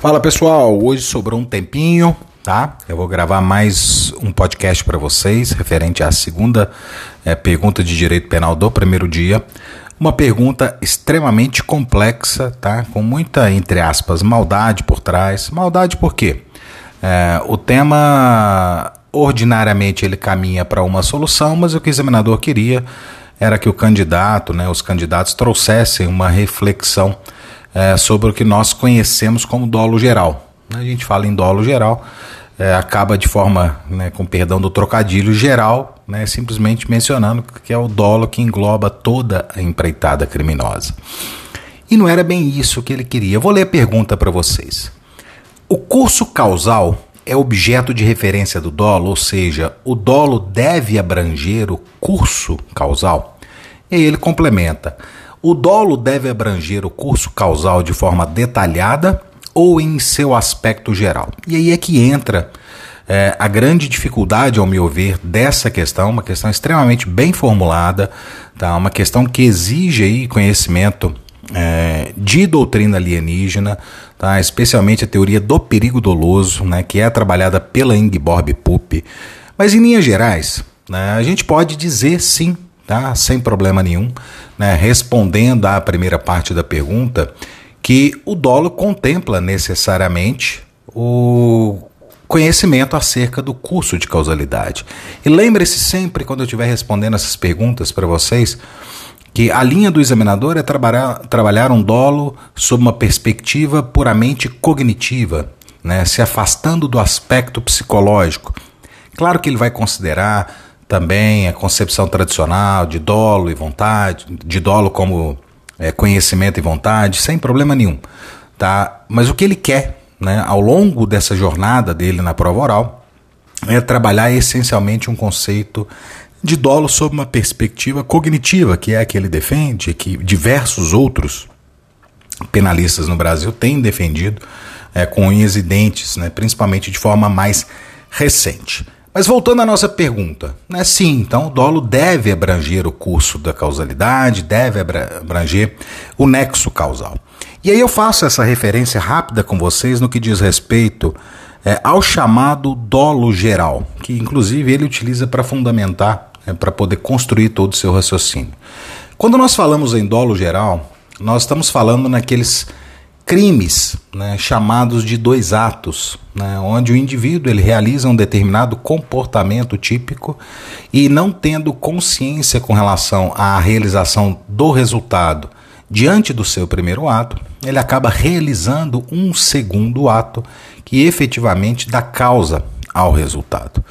Fala pessoal, hoje sobrou um tempinho, tá? Eu vou gravar mais um podcast para vocês referente à segunda é, pergunta de direito penal do primeiro dia. Uma pergunta extremamente complexa, tá? Com muita, entre aspas, maldade por trás. Maldade por quê? É, o tema ordinariamente ele caminha para uma solução, mas o que o examinador queria era que o candidato, né, os candidatos trouxessem uma reflexão é, sobre o que nós conhecemos como dolo geral. A gente fala em dolo geral, é, acaba de forma, né, com perdão do trocadilho geral, né, simplesmente mencionando que é o dolo que engloba toda a empreitada criminosa. E não era bem isso que ele queria. Vou ler a pergunta para vocês. O curso causal é objeto de referência do dolo, ou seja, o dolo deve abranger o curso causal? E aí ele complementa. O dolo deve abranger o curso causal de forma detalhada ou em seu aspecto geral? E aí é que entra é, a grande dificuldade, ao meu ver, dessa questão, uma questão extremamente bem formulada, tá? uma questão que exige aí conhecimento é, de doutrina alienígena, tá? especialmente a teoria do perigo doloso, né? que é trabalhada pela Ingeborg Pupp. Mas em linhas gerais, né? a gente pode dizer sim tá? Sem problema nenhum, né? Respondendo à primeira parte da pergunta, que o dolo contempla necessariamente o conhecimento acerca do curso de causalidade. E lembre-se sempre, quando eu estiver respondendo essas perguntas para vocês, que a linha do examinador é trabalhar, trabalhar um dolo sob uma perspectiva puramente cognitiva, né, se afastando do aspecto psicológico. Claro que ele vai considerar também a concepção tradicional de dolo e vontade, de dolo como é, conhecimento e vontade, sem problema nenhum. Tá? Mas o que ele quer né, ao longo dessa jornada dele na prova oral é trabalhar essencialmente um conceito de dolo sob uma perspectiva cognitiva, que é a que ele defende, que diversos outros penalistas no Brasil têm defendido é, com unhas e dentes, né, principalmente de forma mais recente. Mas voltando à nossa pergunta, né? Sim, então o dolo deve abranger o curso da causalidade, deve abranger o nexo causal. E aí eu faço essa referência rápida com vocês no que diz respeito é, ao chamado dolo geral, que inclusive ele utiliza para fundamentar, é, para poder construir todo o seu raciocínio. Quando nós falamos em dolo geral, nós estamos falando naqueles crimes né, chamados de dois atos, né, onde o indivíduo ele realiza um determinado comportamento típico e não tendo consciência com relação à realização do resultado diante do seu primeiro ato, ele acaba realizando um segundo ato que efetivamente dá causa ao resultado.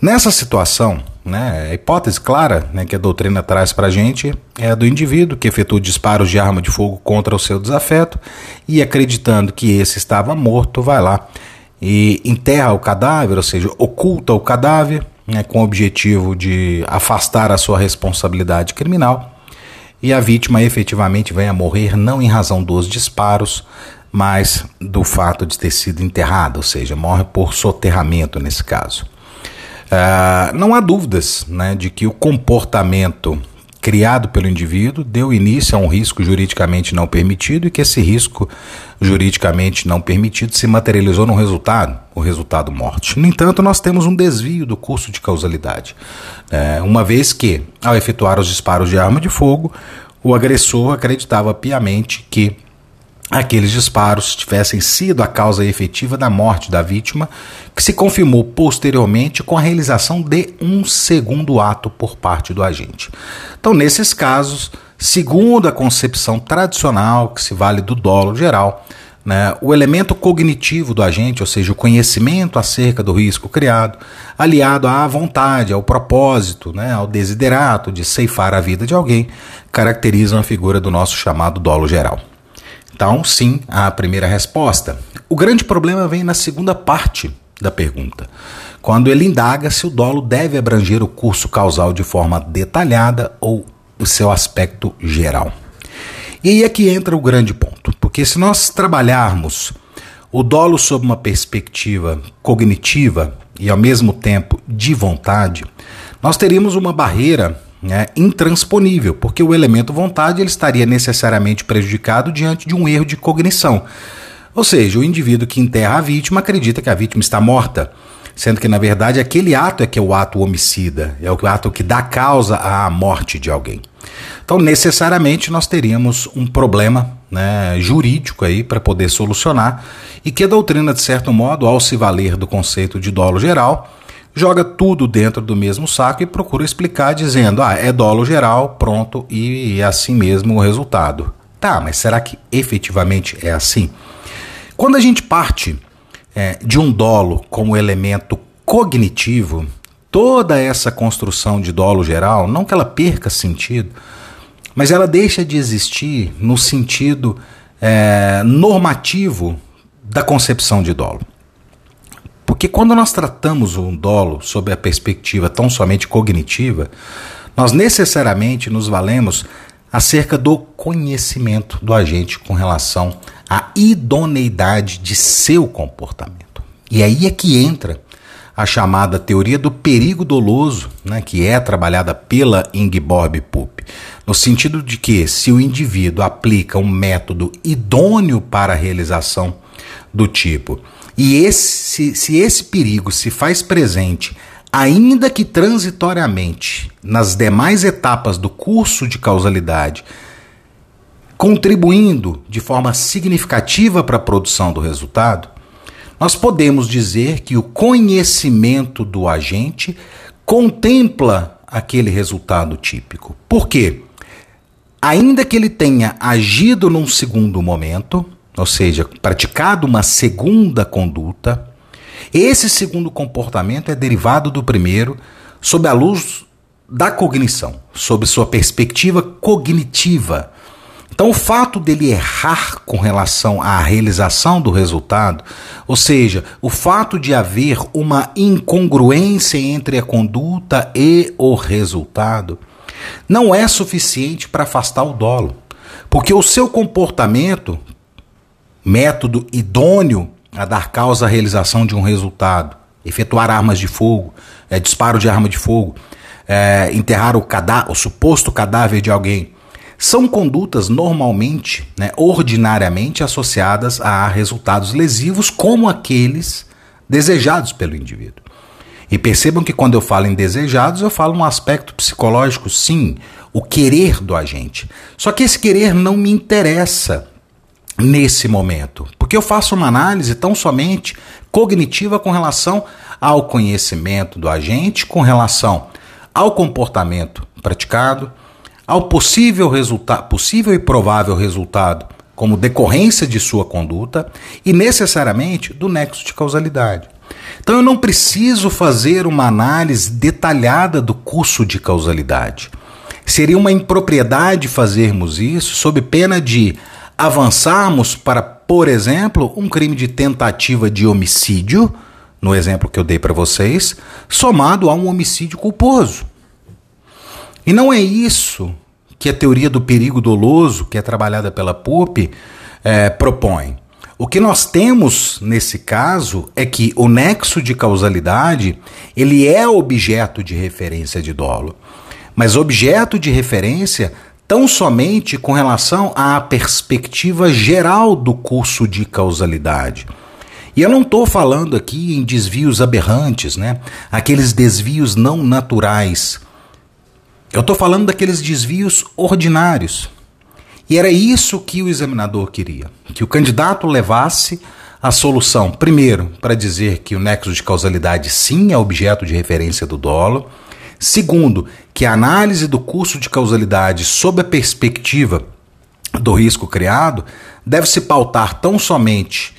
Nessa situação, né, a hipótese clara né, que a doutrina traz para a gente é a do indivíduo que efetua disparos de arma de fogo contra o seu desafeto e, acreditando que esse estava morto, vai lá e enterra o cadáver, ou seja, oculta o cadáver né, com o objetivo de afastar a sua responsabilidade criminal. E a vítima efetivamente vem a morrer não em razão dos disparos, mas do fato de ter sido enterrada, ou seja, morre por soterramento nesse caso. Uh, não há dúvidas né, de que o comportamento criado pelo indivíduo deu início a um risco juridicamente não permitido e que esse risco juridicamente não permitido se materializou no resultado, o resultado morte. No entanto, nós temos um desvio do curso de causalidade, é, uma vez que, ao efetuar os disparos de arma de fogo, o agressor acreditava piamente que aqueles disparos tivessem sido a causa efetiva da morte da vítima, que se confirmou posteriormente com a realização de um segundo ato por parte do agente. Então, nesses casos, segundo a concepção tradicional, que se vale do dolo geral, né, o elemento cognitivo do agente, ou seja, o conhecimento acerca do risco criado, aliado à vontade, ao propósito, né, ao desiderato de ceifar a vida de alguém, caracterizam a figura do nosso chamado dolo geral. Então, sim, a primeira resposta. O grande problema vem na segunda parte da pergunta, quando ele indaga se o dolo deve abranger o curso causal de forma detalhada ou o seu aspecto geral. E aí é que entra o grande ponto, porque se nós trabalharmos o dolo sob uma perspectiva cognitiva e ao mesmo tempo de vontade, nós teríamos uma barreira né, intransponível, porque o elemento vontade ele estaria necessariamente prejudicado diante de um erro de cognição. Ou seja, o indivíduo que enterra a vítima acredita que a vítima está morta, sendo que na verdade aquele ato é que é o ato homicida, é o ato que dá causa à morte de alguém. Então, necessariamente, nós teríamos um problema né, jurídico aí para poder solucionar e que a doutrina, de certo modo, ao se valer do conceito de dolo geral, joga tudo dentro do mesmo saco e procura explicar dizendo, ah, é dolo geral, pronto, e é assim mesmo o resultado. Tá, mas será que efetivamente é assim? Quando a gente parte é, de um dolo como elemento cognitivo, toda essa construção de dolo geral, não que ela perca sentido, mas ela deixa de existir no sentido é, normativo da concepção de dolo. Porque quando nós tratamos um dolo sob a perspectiva tão somente cognitiva, nós necessariamente nos valemos acerca do conhecimento do agente com relação à idoneidade de seu comportamento. E aí é que entra a chamada teoria do perigo doloso, né, que é trabalhada pela Ingeborg Pupp, no sentido de que se o indivíduo aplica um método idôneo para a realização do tipo, e esse, se esse perigo se faz presente ainda que transitoriamente, nas demais etapas do curso de causalidade, contribuindo de forma significativa para a produção do resultado, nós podemos dizer que o conhecimento do agente contempla aquele resultado típico. Por quê? Ainda que ele tenha agido num segundo momento, ou seja, praticado uma segunda conduta, esse segundo comportamento é derivado do primeiro sob a luz da cognição, sob sua perspectiva cognitiva. Então, o fato dele errar com relação à realização do resultado, ou seja, o fato de haver uma incongruência entre a conduta e o resultado, não é suficiente para afastar o dolo, porque o seu comportamento, método idôneo a dar causa à realização de um resultado, efetuar armas de fogo, é, disparo de arma de fogo, é, enterrar o, o suposto cadáver de alguém, são condutas normalmente, né, ordinariamente associadas a resultados lesivos como aqueles desejados pelo indivíduo. E percebam que quando eu falo em desejados, eu falo um aspecto psicológico, sim, o querer do agente. Só que esse querer não me interessa nesse momento, porque eu faço uma análise tão somente cognitiva com relação ao conhecimento do agente, com relação ao comportamento praticado, ao possível resultado, possível e provável resultado como decorrência de sua conduta e necessariamente do nexo de causalidade. Então eu não preciso fazer uma análise detalhada do curso de causalidade. Seria uma impropriedade fazermos isso sob pena de avançarmos para, por exemplo, um crime de tentativa de homicídio, no exemplo que eu dei para vocês, somado a um homicídio culposo. E não é isso que a teoria do perigo doloso, que é trabalhada pela PUP, é, propõe. O que nós temos nesse caso é que o nexo de causalidade ele é objeto de referência de dolo, mas objeto de referência tão somente com relação à perspectiva geral do curso de causalidade. E eu não estou falando aqui em desvios aberrantes, né? aqueles desvios não naturais. Eu estou falando daqueles desvios ordinários. E era isso que o examinador queria: que o candidato levasse a solução, primeiro, para dizer que o nexo de causalidade sim é objeto de referência do dolo Segundo, que a análise do curso de causalidade sob a perspectiva do risco criado deve se pautar tão somente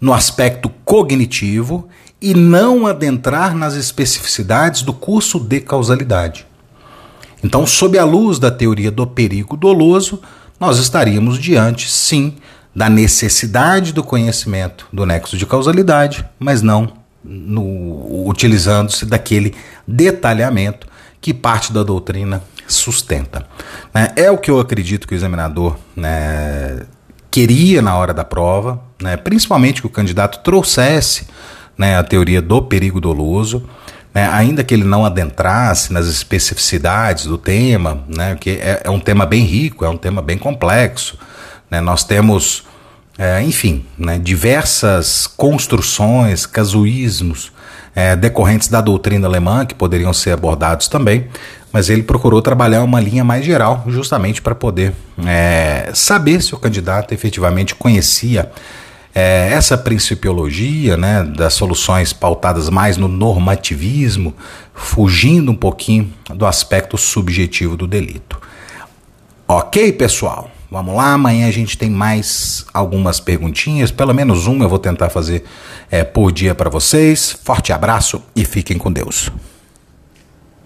no aspecto cognitivo e não adentrar nas especificidades do curso de causalidade. Então, sob a luz da teoria do perigo doloso, nós estaríamos diante, sim, da necessidade do conhecimento do nexo de causalidade, mas não utilizando-se daquele detalhamento que parte da doutrina sustenta. Né? É o que eu acredito que o examinador né, queria na hora da prova, né, principalmente que o candidato trouxesse né, a teoria do perigo doloso, né, ainda que ele não adentrasse nas especificidades do tema, né, que é, é um tema bem rico, é um tema bem complexo. Nós temos é, enfim, né, diversas construções, casuísmos é, decorrentes da doutrina alemã que poderiam ser abordados também, mas ele procurou trabalhar uma linha mais geral, justamente para poder é, saber se o candidato efetivamente conhecia é, essa principiologia né, das soluções pautadas mais no normativismo, fugindo um pouquinho do aspecto subjetivo do delito. Ok, pessoal? Vamos lá, amanhã a gente tem mais algumas perguntinhas, pelo menos uma eu vou tentar fazer é, por dia para vocês. Forte abraço e fiquem com Deus.